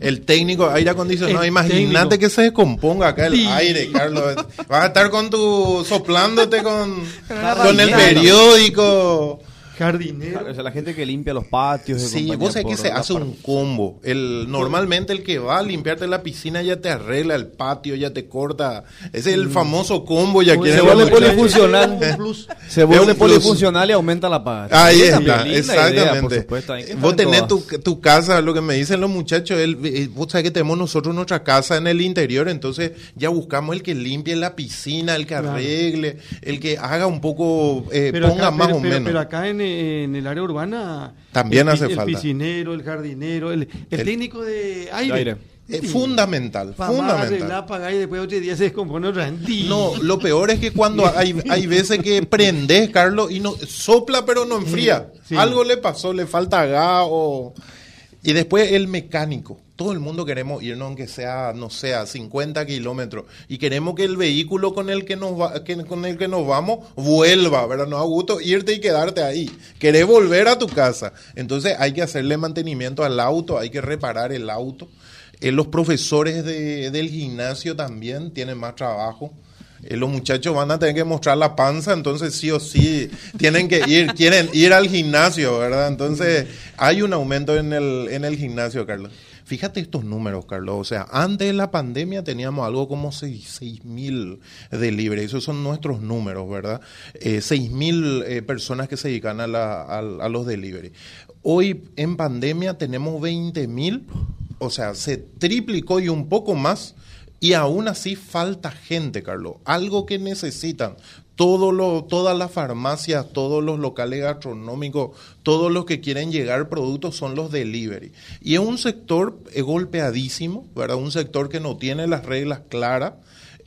El técnico aire acondicionado, imagínate que se descomponga acá el Sí. aire, Carlos. Vas a estar con tu soplándote con, con el periódico. Jardinero. O sea, la gente que limpia los patios. Sí, vos sabés que se hace un combo. El, normalmente el que va a limpiarte la piscina ya te arregla el patio, ya te corta. Ese es el famoso combo, ya Se vuelve polifuncional. Se vuelve polifuncional y aumenta la paga. Ahí está, exactamente. supuesto, vos en tenés tu, tu casa, lo que me dicen los muchachos, el, eh, vos sabés que tenemos nosotros nuestra casa en el interior, entonces ya buscamos el que limpie la piscina, el que Claro. arregle, el que haga un poco, eh, Pero ponga acá, más pero, o pero- menos. pero acá en, en el área urbana. También el, hace falta. El piscinero, el jardinero, el, el El- técnico de aire. Aire. Eh, fundamental, fundamental. arreglar, pagar y después otro día se descompone otra. No, lo peor es que cuando hay, hay veces que prendes, Carlos, y no sopla pero no enfría. Sí. Algo le pasó, le falta gas o... Y después el mecánico. Todo el mundo queremos irnos aunque sea, no sé, a 50 kilómetros. Y queremos que el vehículo con el que nos va, que, con el que nos vamos vuelva, ¿verdad? No a gusto irte y quedarte ahí. Querés volver a tu casa. Entonces hay que hacerle mantenimiento al auto, hay que reparar el auto. Eh, los profesores de- del gimnasio también tienen más trabajo. Eh, los muchachos van a tener que mostrar la panza, entonces sí o sí tienen que ir, quieren ir al gimnasio, ¿verdad? Entonces hay un aumento en el, en el gimnasio, Carlos. Fíjate estos números, Carlos. O sea, antes de la pandemia teníamos algo como 6 mil delivery. Esos son nuestros números, ¿verdad? Eh, 6 mil eh, personas que se dedican a, la- a- a los delivery. Hoy en pandemia tenemos 20 mil. O sea, se triplicó y un poco más. Y aún así falta gente, Carlos. Algo que necesitan. Todo lo, todas las farmacias, todos los locales gastronómicos, todos los que quieren llegar productos son los delivery. Y es un sector eh, golpeadísimo, ¿verdad? Un sector que no tiene las reglas claras.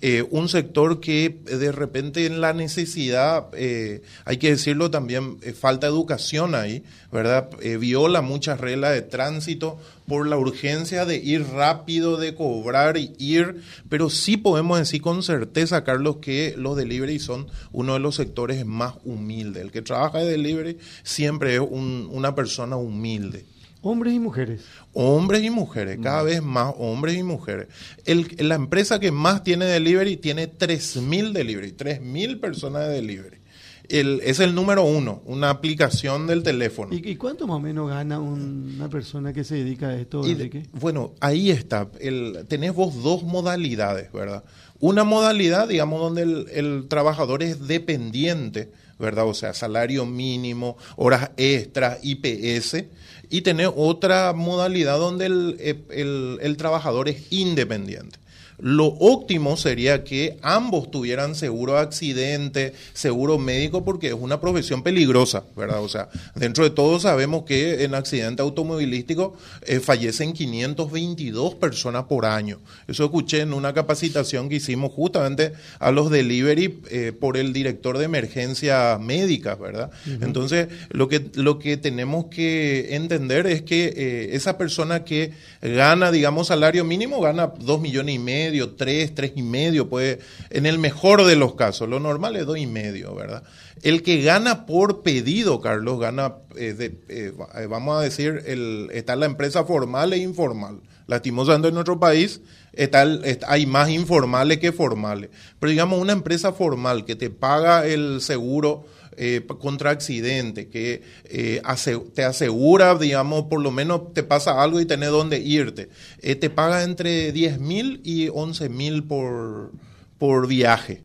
Eh, un sector que eh, de repente en la necesidad, eh, hay que decirlo también, eh, falta educación ahí, ¿verdad? Eh, viola muchas reglas de tránsito por la urgencia de ir rápido, de cobrar y ir, pero sí podemos decir con certeza, Carlos, que los delivery son uno de los sectores más humildes. El que trabaja de delivery siempre es un- una persona humilde. Hombres y mujeres. Hombres y mujeres, cada vez más hombres y mujeres. El, la empresa que más tiene delivery tiene 3.000 delivery, 3.000 personas de delivery. El- es el número uno, una aplicación del teléfono. ¿Y, y cuánto más o menos gana un- una persona que se dedica a esto, Y bueno, ahí está. El, tenés vos dos modalidades, ¿verdad? Una modalidad, digamos, donde el, el trabajador es dependiente, ¿verdad? O sea, salario mínimo, horas extras, IPS. Y tenés otra modalidad donde el, el- el trabajador es independiente. Lo óptimo sería que ambos tuvieran seguro de accidente, seguro médico, porque es una profesión peligrosa, ¿verdad? O sea, dentro de todo sabemos que en accidente automovilístico eh, fallecen 522 personas por año. Eso escuché en una capacitación que hicimos justamente a los delivery eh, por el director de emergencia médica, ¿verdad? Entonces, lo que, lo que tenemos que entender es que eh, esa persona que gana, digamos, salario mínimo, gana dos millones y medio, tres, tres y medio, puede, en el mejor de los casos, lo normal es dos y medio, ¿verdad? El que gana por pedido, Carlos, gana, eh, de- eh, eh, vamos a decir, el, está la empresa formal e informal. Lastimosamente en nuestro país está el- está- hay más informales que formales. Pero digamos, una empresa formal que te paga el seguro eh, contra accidente, que eh, te asegura, digamos, por lo menos te pasa algo y tenés dónde irte. Eh, te paga entre 10 mil y 11 mil por, por viaje.